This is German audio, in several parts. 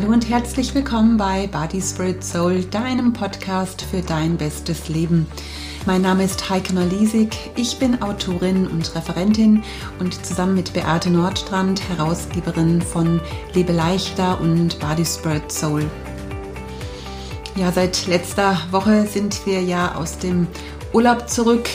Hallo und herzlich willkommen bei Body Spirit Soul, deinem Podcast für dein bestes Leben. Mein Name ist Heike Malisig, ich bin Autorin und Referentin und zusammen mit Beate Nordstrand Herausgeberin von Lebe leichter und Body Spirit Soul. Ja, seit letzter Woche sind wir ja aus dem Urlaub zurück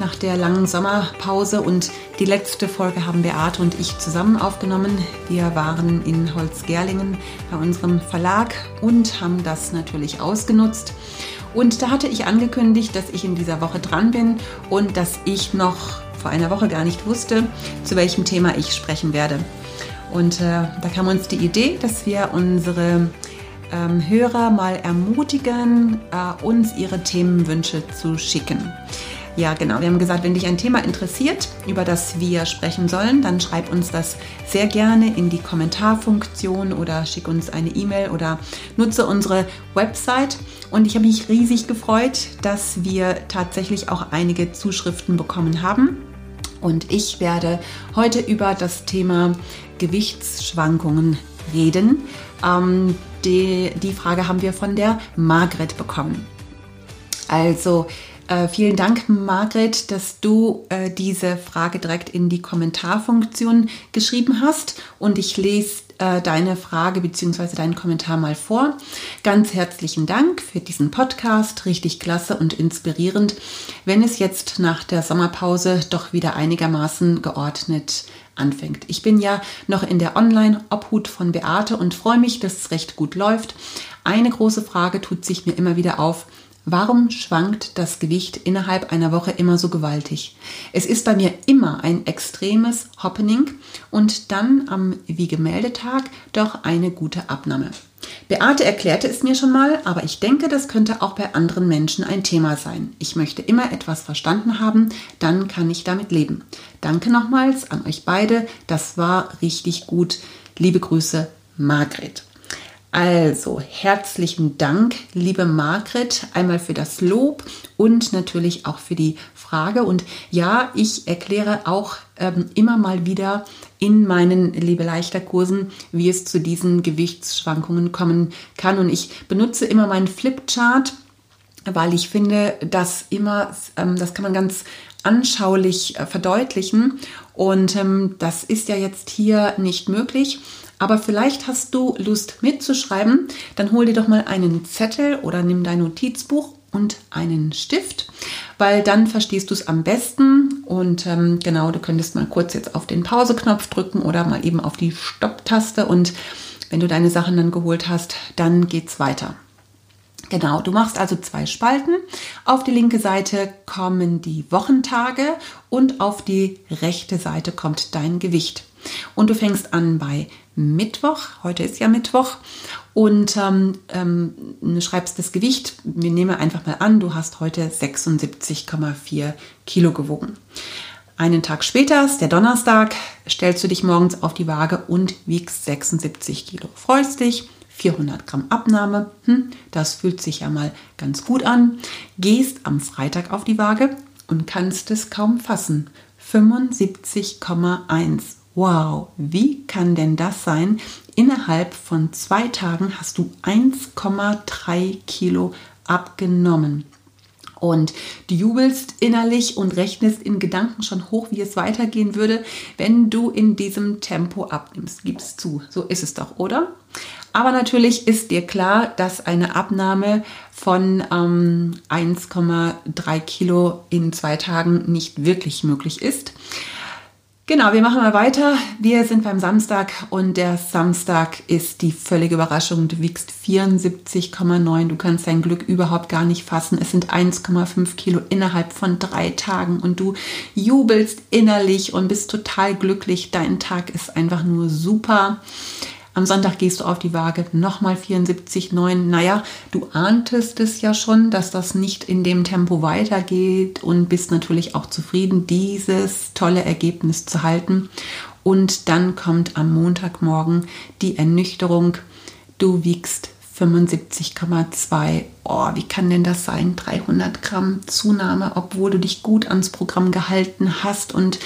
nach der langen Sommerpause und die letzte Folge haben Beate und ich zusammen aufgenommen. Wir waren in Holzgerlingen bei unserem Verlag und haben das natürlich ausgenutzt. Und da hatte ich angekündigt, dass ich in dieser Woche dran bin und dass ich noch vor einer Woche gar nicht wusste, zu welchem Thema ich sprechen werde. Und äh, da kam uns die Idee, dass wir unsere ähm, Hörer mal ermutigen, äh, uns ihre Themenwünsche zu schicken. Ja, genau. Wir haben gesagt, wenn dich ein Thema interessiert, über das wir sprechen sollen, dann schreib uns das sehr gerne in die Kommentarfunktion oder schick uns eine E-Mail oder nutze unsere Website. Und ich habe mich riesig gefreut, dass wir tatsächlich auch einige Zuschriften bekommen haben. Und ich werde heute über das Thema Gewichtsschwankungen reden. Ähm, die, die Frage haben wir von der Margret bekommen. Also, äh, vielen Dank, Margret, dass du äh, diese Frage direkt in die Kommentarfunktion geschrieben hast und ich lese äh, deine Frage bzw. deinen Kommentar mal vor. Ganz herzlichen Dank für diesen Podcast, richtig klasse und inspirierend, wenn es jetzt nach der Sommerpause doch wieder einigermaßen geordnet anfängt. Ich bin ja noch in der Online-Obhut von Beate und freue mich, dass es recht gut läuft. Eine große Frage tut sich mir immer wieder auf. Warum schwankt das Gewicht innerhalb einer Woche immer so gewaltig? Es ist bei mir immer ein extremes Happening und dann am Wiegemeldetag doch eine gute Abnahme. Beate erklärte es mir schon mal, aber ich denke, das könnte auch bei anderen Menschen ein Thema sein. Ich möchte immer etwas verstanden haben, dann kann ich damit leben. Danke nochmals an euch beide, das war richtig gut. Liebe Grüße, Margret. Also herzlichen Dank, liebe Margret, einmal für das Lob und natürlich auch für die Frage. Und ja, ich erkläre auch ähm, immer mal wieder in meinen Liebe leichter Kursen, wie es zu diesen Gewichtsschwankungen kommen kann. Und ich benutze immer meinen Flipchart, weil ich finde, dass immer, ähm, das kann man ganz anschaulich äh, verdeutlichen. Und ähm, das ist ja jetzt hier nicht möglich. Aber vielleicht hast du Lust mitzuschreiben, dann hol dir doch mal einen Zettel oder nimm dein Notizbuch und einen Stift, weil dann verstehst du es am besten. Und ähm, genau, du könntest mal kurz jetzt auf den Pause-Knopf drücken oder mal eben auf die Stopp-Taste und wenn du deine Sachen dann geholt hast, dann geht's weiter. Genau, du machst also zwei Spalten. Auf die linke Seite kommen die Wochentage und auf die rechte Seite kommt dein Gewicht. Und du fängst an bei Mittwoch, heute ist ja Mittwoch, und ähm, ähm, schreibst das Gewicht. Wir nehmen einfach mal an, du hast heute 76,4 Kilo gewogen. Einen Tag später, ist der Donnerstag, stellst du dich morgens auf die Waage und wiegst 76 Kilo. Freust dich, 400 Gramm Abnahme, hm, das fühlt sich ja mal ganz gut an. Gehst am Freitag auf die Waage und kannst es kaum fassen. 75,1 Wow, wie kann denn das sein? Innerhalb von zwei Tagen hast du 1,3 Kilo abgenommen. Und du jubelst innerlich und rechnest in Gedanken schon hoch, wie es weitergehen würde, wenn du in diesem Tempo abnimmst. Gib's zu. So ist es doch, oder? Aber natürlich ist dir klar, dass eine Abnahme von ähm, 1,3 Kilo in zwei Tagen nicht wirklich möglich ist. Genau, wir machen mal weiter. Wir sind beim Samstag und der Samstag ist die völlige Überraschung. Du wiegst 74,9. Du kannst dein Glück überhaupt gar nicht fassen. Es sind 1,5 Kilo innerhalb von drei Tagen und du jubelst innerlich und bist total glücklich. Dein Tag ist einfach nur super. Am Sonntag gehst du auf die Waage, nochmal 74,9. Naja, du ahntest es ja schon, dass das nicht in dem Tempo weitergeht und bist natürlich auch zufrieden, dieses tolle Ergebnis zu halten. Und dann kommt am Montagmorgen die Ernüchterung. Du wiegst 75,2. Oh, wie kann denn das sein? 300 Gramm Zunahme, obwohl du dich gut ans Programm gehalten hast und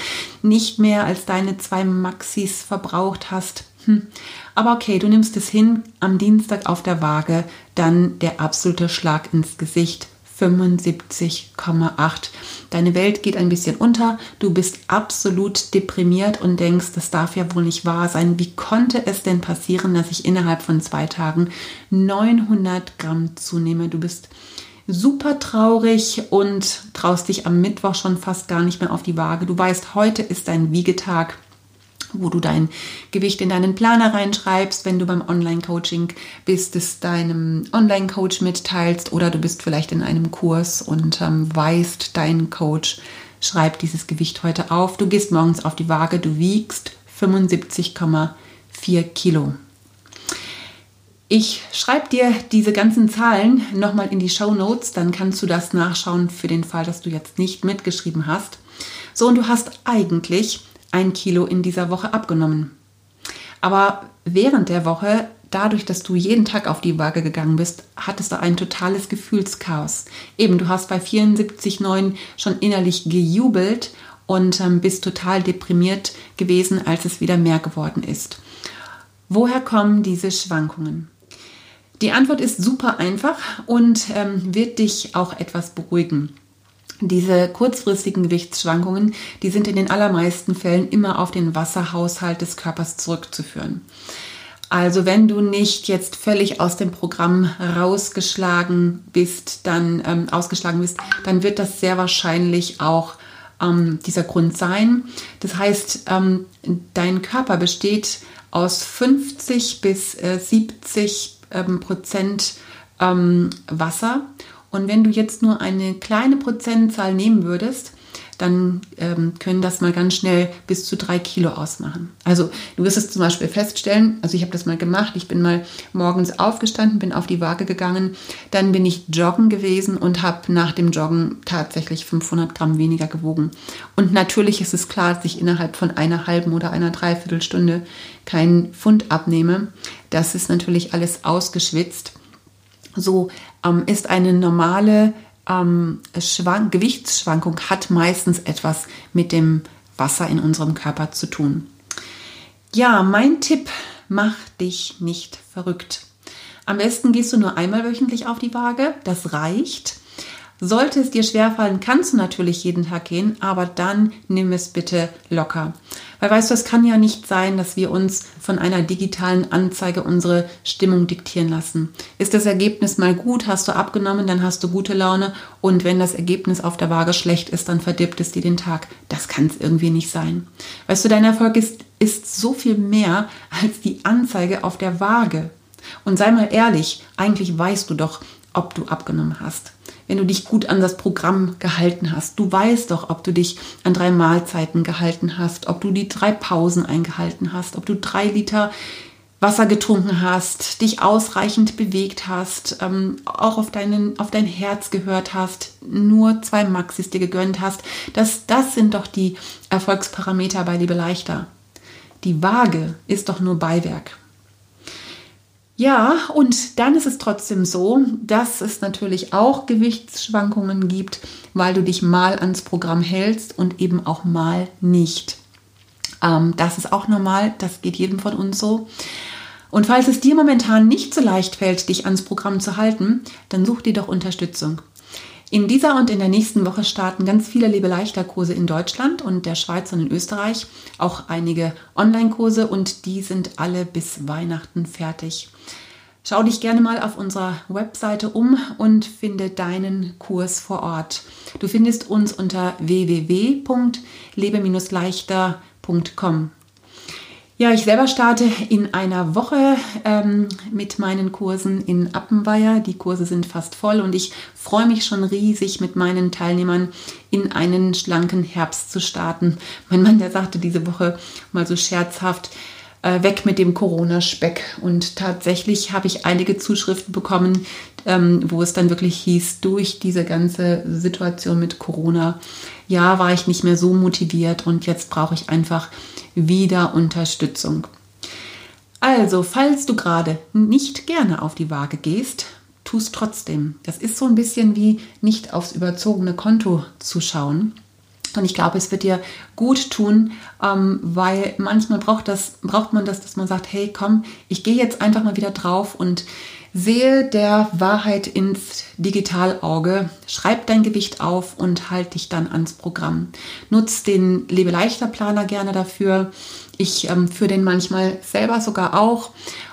nicht mehr als deine zwei Maxis verbraucht hast. Hm. Aber okay, du nimmst es hin, am Dienstag auf der Waage, dann der absolute Schlag ins Gesicht, 75,8. Deine Welt geht ein bisschen unter, du bist absolut deprimiert und denkst, das darf ja wohl nicht wahr sein. Wie konnte es denn passieren, dass ich innerhalb von zwei Tagen 900 Gramm zunehme? Du bist super traurig und traust dich am Mittwoch schon fast gar nicht mehr auf die Waage. Du weißt, heute ist dein Wiegetag wo du dein Gewicht in deinen Planer reinschreibst, wenn du beim Online-Coaching bist, es deinem Online-Coach mitteilst oder du bist vielleicht in einem Kurs und ähm, weißt, dein Coach schreibt dieses Gewicht heute auf. Du gehst morgens auf die Waage, du wiegst 75,4 Kilo. Ich schreibe dir diese ganzen Zahlen nochmal in die Show Notes, dann kannst du das nachschauen für den Fall, dass du jetzt nicht mitgeschrieben hast. So, und du hast eigentlich ein Kilo in dieser Woche abgenommen. Aber während der Woche, dadurch, dass du jeden Tag auf die Waage gegangen bist, hattest du ein totales Gefühlschaos. Eben, du hast bei 74,9 schon innerlich gejubelt und ähm, bist total deprimiert gewesen, als es wieder mehr geworden ist. Woher kommen diese Schwankungen? Die Antwort ist super einfach und ähm, wird dich auch etwas beruhigen. Diese kurzfristigen Gewichtsschwankungen, die sind in den allermeisten Fällen immer auf den Wasserhaushalt des Körpers zurückzuführen. Also wenn du nicht jetzt völlig aus dem Programm rausgeschlagen bist, dann ähm, ausgeschlagen bist, dann wird das sehr wahrscheinlich auch ähm, dieser Grund sein. Das heißt, ähm, dein Körper besteht aus 50 bis äh, 70 ähm, Prozent ähm, Wasser und wenn du jetzt nur eine kleine Prozentzahl nehmen würdest, dann ähm, können das mal ganz schnell bis zu drei Kilo ausmachen. Also du wirst es zum Beispiel feststellen, also ich habe das mal gemacht, ich bin mal morgens aufgestanden, bin auf die Waage gegangen, dann bin ich joggen gewesen und habe nach dem Joggen tatsächlich 500 Gramm weniger gewogen. Und natürlich ist es klar, dass ich innerhalb von einer halben oder einer Dreiviertelstunde keinen Pfund abnehme. Das ist natürlich alles ausgeschwitzt. So ähm, ist eine normale ähm, Gewichtsschwankung, hat meistens etwas mit dem Wasser in unserem Körper zu tun. Ja, mein Tipp, mach dich nicht verrückt. Am besten gehst du nur einmal wöchentlich auf die Waage, das reicht. Sollte es dir schwerfallen, kannst du natürlich jeden Tag gehen, aber dann nimm es bitte locker. Weil weißt du, es kann ja nicht sein, dass wir uns von einer digitalen Anzeige unsere Stimmung diktieren lassen. Ist das Ergebnis mal gut, hast du abgenommen, dann hast du gute Laune und wenn das Ergebnis auf der Waage schlecht ist, dann verdirbt es dir den Tag. Das kann es irgendwie nicht sein. Weißt du, dein Erfolg ist, ist so viel mehr als die Anzeige auf der Waage. Und sei mal ehrlich, eigentlich weißt du doch, ob du abgenommen hast wenn du dich gut an das Programm gehalten hast. Du weißt doch, ob du dich an drei Mahlzeiten gehalten hast, ob du die drei Pausen eingehalten hast, ob du drei Liter Wasser getrunken hast, dich ausreichend bewegt hast, ähm, auch auf, deinen, auf dein Herz gehört hast, nur zwei Maxis dir gegönnt hast. Das, das sind doch die Erfolgsparameter bei Liebe Leichter. Die Waage ist doch nur Beiwerk. Ja, und dann ist es trotzdem so, dass es natürlich auch Gewichtsschwankungen gibt, weil du dich mal ans Programm hältst und eben auch mal nicht. Ähm, das ist auch normal, das geht jedem von uns so. Und falls es dir momentan nicht so leicht fällt, dich ans Programm zu halten, dann such dir doch Unterstützung. In dieser und in der nächsten Woche starten ganz viele Lebeleichter-Kurse in Deutschland und der Schweiz und in Österreich, auch einige Online-Kurse und die sind alle bis Weihnachten fertig. Schau dich gerne mal auf unserer Webseite um und finde deinen Kurs vor Ort. Du findest uns unter www.lebe-leichter.com. Ja, ich selber starte in einer Woche ähm, mit meinen Kursen in Appenweier. Die Kurse sind fast voll und ich freue mich schon riesig, mit meinen Teilnehmern in einen schlanken Herbst zu starten. Mein Mann, der sagte diese Woche mal so scherzhaft, äh, weg mit dem Corona-Speck. Und tatsächlich habe ich einige Zuschriften bekommen, ähm, wo es dann wirklich hieß, durch diese ganze Situation mit Corona, ja, war ich nicht mehr so motiviert und jetzt brauche ich einfach wieder Unterstützung. Also, falls du gerade nicht gerne auf die Waage gehst, tu es trotzdem. Das ist so ein bisschen wie nicht aufs überzogene Konto zu schauen. Und ich glaube, es wird dir gut tun, ähm, weil manchmal braucht, das, braucht man das, dass man sagt, hey, komm, ich gehe jetzt einfach mal wieder drauf und sehe der Wahrheit ins Digitalauge, schreib dein Gewicht auf und halt dich dann ans Programm. Nutz den Lebe leichter Planer gerne dafür. Ich ähm, führe den manchmal selber sogar auch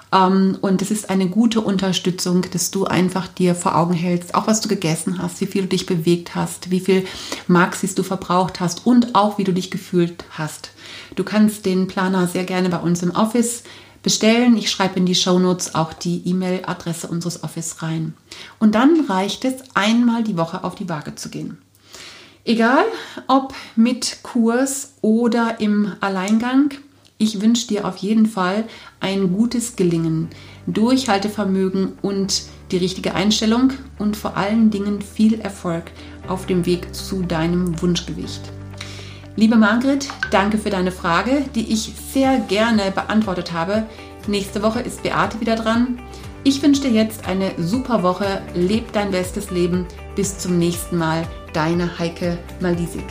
und es ist eine gute Unterstützung, dass du einfach dir vor Augen hältst, auch was du gegessen hast, wie viel du dich bewegt hast, wie viel Maxis du verbraucht hast und auch wie du dich gefühlt hast. Du kannst den Planer sehr gerne bei uns im Office bestellen. Ich schreibe in die Shownotes auch die E-Mail-Adresse unseres Office rein. Und dann reicht es, einmal die Woche auf die Waage zu gehen. Egal ob mit Kurs oder im Alleingang, ich wünsche dir auf jeden Fall ein gutes Gelingen, Durchhaltevermögen und die richtige Einstellung und vor allen Dingen viel Erfolg auf dem Weg zu deinem Wunschgewicht. Liebe Margret, danke für deine Frage, die ich sehr gerne beantwortet habe. Nächste Woche ist Beate wieder dran. Ich wünsche dir jetzt eine super Woche. Leb dein bestes Leben. Bis zum nächsten Mal. Deine Heike Malisik.